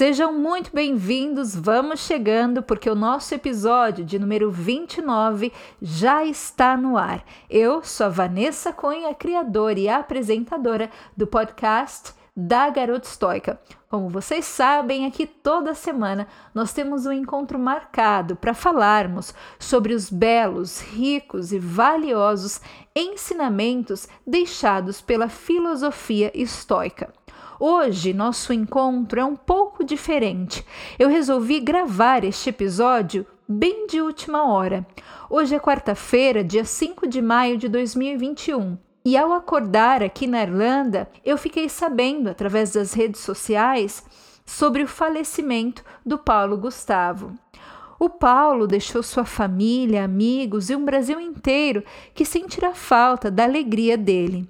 Sejam muito bem-vindos, vamos chegando porque o nosso episódio de número 29 já está no ar. Eu sou a Vanessa Cunha, criadora e apresentadora do podcast da Garota Estoica. Como vocês sabem, aqui toda semana nós temos um encontro marcado para falarmos sobre os belos, ricos e valiosos ensinamentos deixados pela filosofia estoica. Hoje, nosso encontro é um pouco diferente. Eu resolvi gravar este episódio bem de última hora. Hoje é quarta-feira, dia 5 de maio de 2021. E ao acordar aqui na Irlanda, eu fiquei sabendo, através das redes sociais, sobre o falecimento do Paulo Gustavo. O Paulo deixou sua família, amigos e um Brasil inteiro que sentirá falta da alegria dele.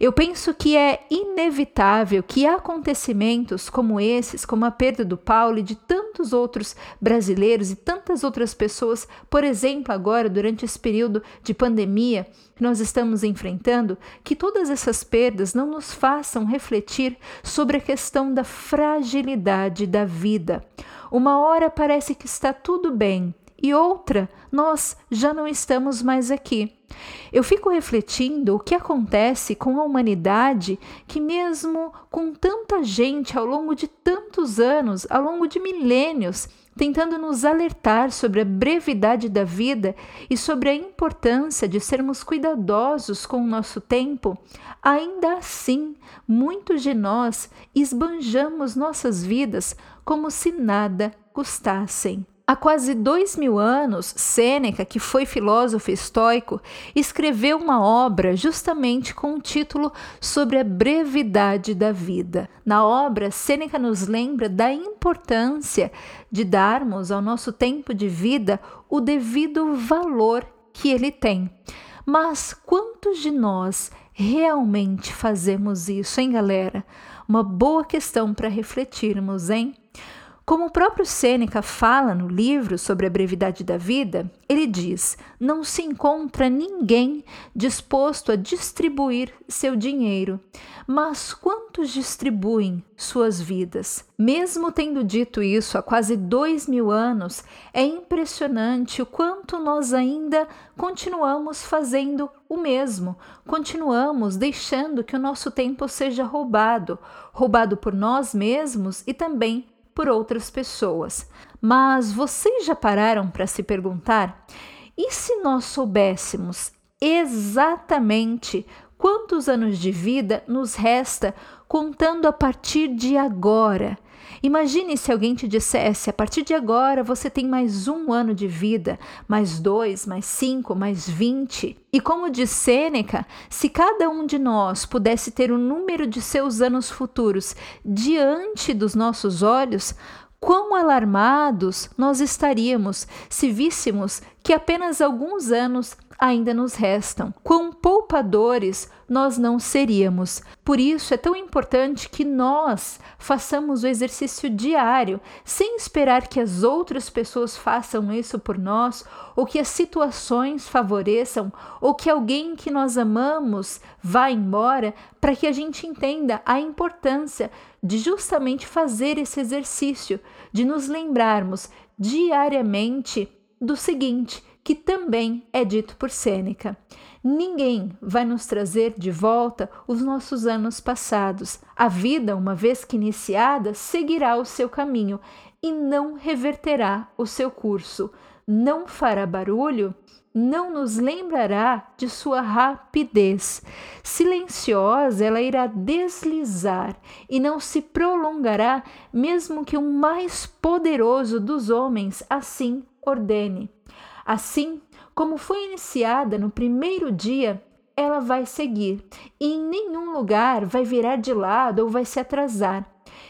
Eu penso que é inevitável que acontecimentos como esses, como a perda do Paulo e de tantos outros brasileiros e tantas outras pessoas, por exemplo, agora durante esse período de pandemia que nós estamos enfrentando, que todas essas perdas não nos façam refletir sobre a questão da fragilidade da vida. Uma hora parece que está tudo bem e outra nós já não estamos mais aqui. Eu fico refletindo o que acontece com a humanidade que, mesmo com tanta gente ao longo de tantos anos, ao longo de milênios, tentando nos alertar sobre a brevidade da vida e sobre a importância de sermos cuidadosos com o nosso tempo, ainda assim, muitos de nós esbanjamos nossas vidas como se nada custassem. Há quase dois mil anos, Sêneca, que foi filósofo estoico, escreveu uma obra justamente com o título sobre a brevidade da vida. Na obra, Sêneca nos lembra da importância de darmos ao nosso tempo de vida o devido valor que ele tem. Mas quantos de nós realmente fazemos isso, hein, galera? Uma boa questão para refletirmos, hein? Como o próprio Sêneca fala no livro sobre a brevidade da vida, ele diz: não se encontra ninguém disposto a distribuir seu dinheiro, mas quantos distribuem suas vidas? Mesmo tendo dito isso há quase dois mil anos, é impressionante o quanto nós ainda continuamos fazendo o mesmo, continuamos deixando que o nosso tempo seja roubado roubado por nós mesmos e também por outras pessoas. Mas vocês já pararam para se perguntar: e se nós soubéssemos exatamente quantos anos de vida nos resta contando a partir de agora? Imagine se alguém te dissesse: a partir de agora você tem mais um ano de vida, mais dois, mais cinco, mais vinte. E como diz Sêneca, se cada um de nós pudesse ter o número de seus anos futuros diante dos nossos olhos, quão alarmados nós estaríamos se víssemos que apenas alguns anos ainda nos restam. Quão poupadores nós não seríamos. Por isso é tão importante que nós façamos o exercício diário, sem esperar que as outras pessoas façam isso por nós, ou que as situações favoreçam, ou que alguém que nós amamos vá embora, para que a gente entenda a importância de justamente fazer esse exercício, de nos lembrarmos diariamente do seguinte que também é dito por Sêneca. Ninguém vai nos trazer de volta os nossos anos passados. A vida, uma vez que iniciada, seguirá o seu caminho e não reverterá o seu curso. Não fará barulho, não nos lembrará de sua rapidez. Silenciosa, ela irá deslizar e não se prolongará, mesmo que o mais poderoso dos homens assim ordene. Assim como foi iniciada no primeiro dia, ela vai seguir e em nenhum lugar vai virar de lado ou vai se atrasar.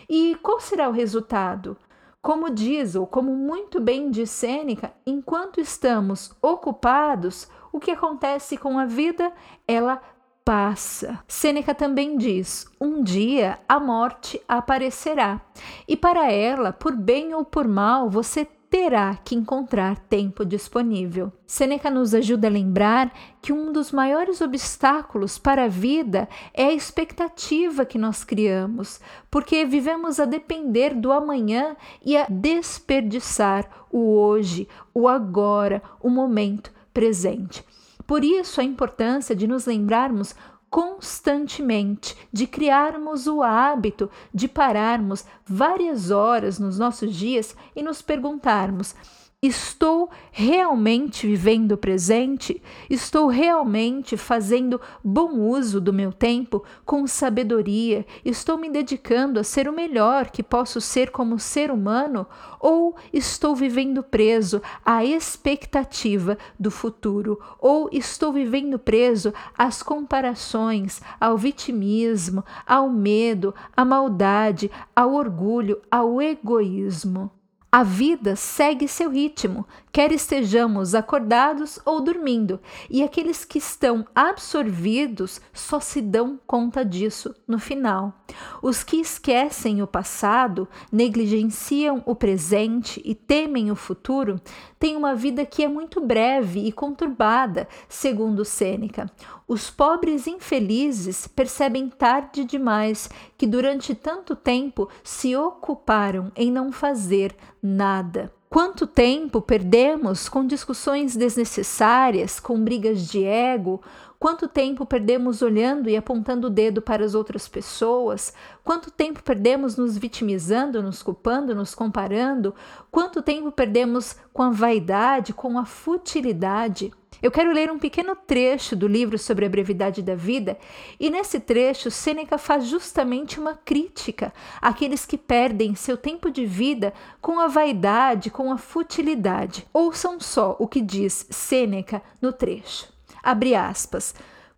E qual será o resultado? Como diz, ou como muito bem diz Sêneca, enquanto estamos ocupados, o que acontece com a vida? Ela passa. Sêneca também diz: um dia a morte aparecerá, e para ela, por bem ou por mal, você terá que encontrar tempo disponível. Seneca nos ajuda a lembrar que um dos maiores obstáculos para a vida é a expectativa que nós criamos, porque vivemos a depender do amanhã e a desperdiçar o hoje, o agora, o momento presente. Por isso, a importância de nos lembrarmos constantemente, de criarmos o hábito de pararmos várias horas nos nossos dias e nos perguntarmos: Estou realmente vivendo o presente? Estou realmente fazendo bom uso do meu tempo com sabedoria? Estou me dedicando a ser o melhor que posso ser como ser humano? Ou estou vivendo preso à expectativa do futuro? Ou estou vivendo preso às comparações, ao vitimismo, ao medo, à maldade, ao orgulho, ao egoísmo? A vida segue seu ritmo, quer estejamos acordados ou dormindo, e aqueles que estão absorvidos só se dão conta disso no final. Os que esquecem o passado, negligenciam o presente e temem o futuro, têm uma vida que é muito breve e conturbada, segundo Sêneca. Os pobres infelizes percebem tarde demais que durante tanto tempo se ocuparam em não fazer nada. Quanto tempo perdemos com discussões desnecessárias, com brigas de ego? Quanto tempo perdemos olhando e apontando o dedo para as outras pessoas? Quanto tempo perdemos nos vitimizando, nos culpando, nos comparando? Quanto tempo perdemos com a vaidade, com a futilidade? Eu quero ler um pequeno trecho do livro sobre a brevidade da vida, e nesse trecho Sêneca faz justamente uma crítica àqueles que perdem seu tempo de vida com a vaidade, com a futilidade. Ouçam só o que diz Sêneca no trecho. Abre aspas.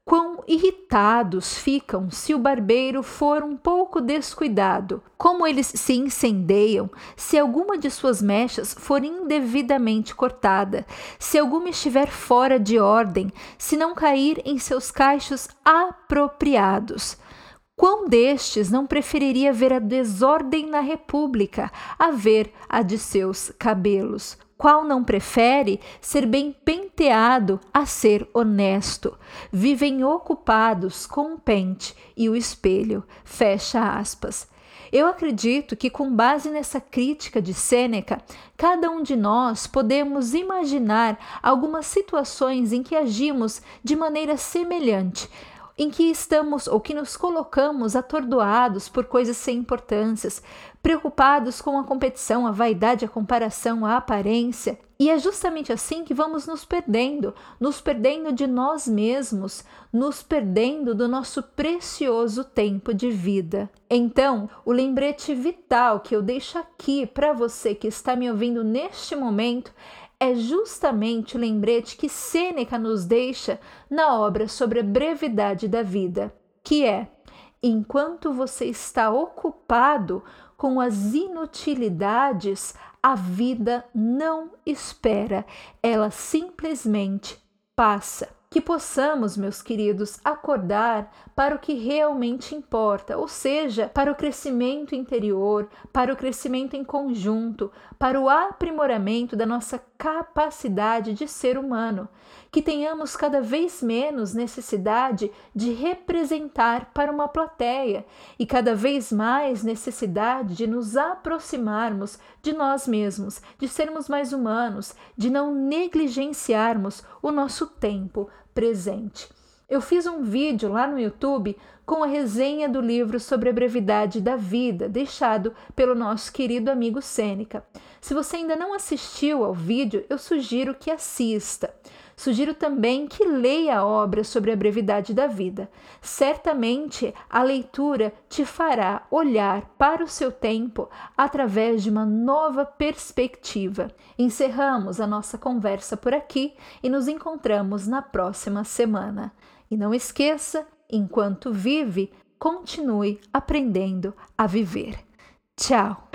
Quão irritados ficam se o barbeiro for um pouco descuidado, como eles se incendeiam se alguma de suas mechas for indevidamente cortada, se alguma estiver fora de ordem, se não cair em seus caixos apropriados. Quão destes não preferiria ver a desordem na República a ver a de seus cabelos? Qual não prefere ser bem penteado a ser honesto? Vivem ocupados com o pente e o espelho. Fecha aspas. Eu acredito que, com base nessa crítica de Sêneca, cada um de nós podemos imaginar algumas situações em que agimos de maneira semelhante, em que estamos ou que nos colocamos atordoados por coisas sem importâncias, preocupados com a competição, a vaidade, a comparação, a aparência. E é justamente assim que vamos nos perdendo, nos perdendo de nós mesmos, nos perdendo do nosso precioso tempo de vida. Então, o lembrete vital que eu deixo aqui para você que está me ouvindo neste momento é justamente o lembrete que Sêneca nos deixa na obra sobre a brevidade da vida, que é: enquanto você está ocupado com as inutilidades, a vida não espera, ela simplesmente passa que possamos, meus queridos, acordar para o que realmente importa, ou seja, para o crescimento interior, para o crescimento em conjunto, para o aprimoramento da nossa capacidade de ser humano, que tenhamos cada vez menos necessidade de representar para uma plateia e cada vez mais necessidade de nos aproximarmos de nós mesmos, de sermos mais humanos, de não negligenciarmos o nosso tempo presente. Eu fiz um vídeo lá no YouTube com a resenha do livro sobre a brevidade da vida, deixado pelo nosso querido amigo Sêneca. Se você ainda não assistiu ao vídeo, eu sugiro que assista. Sugiro também que leia a obra sobre a brevidade da vida. Certamente a leitura te fará olhar para o seu tempo através de uma nova perspectiva. Encerramos a nossa conversa por aqui e nos encontramos na próxima semana. E não esqueça, enquanto vive, continue aprendendo a viver. Tchau!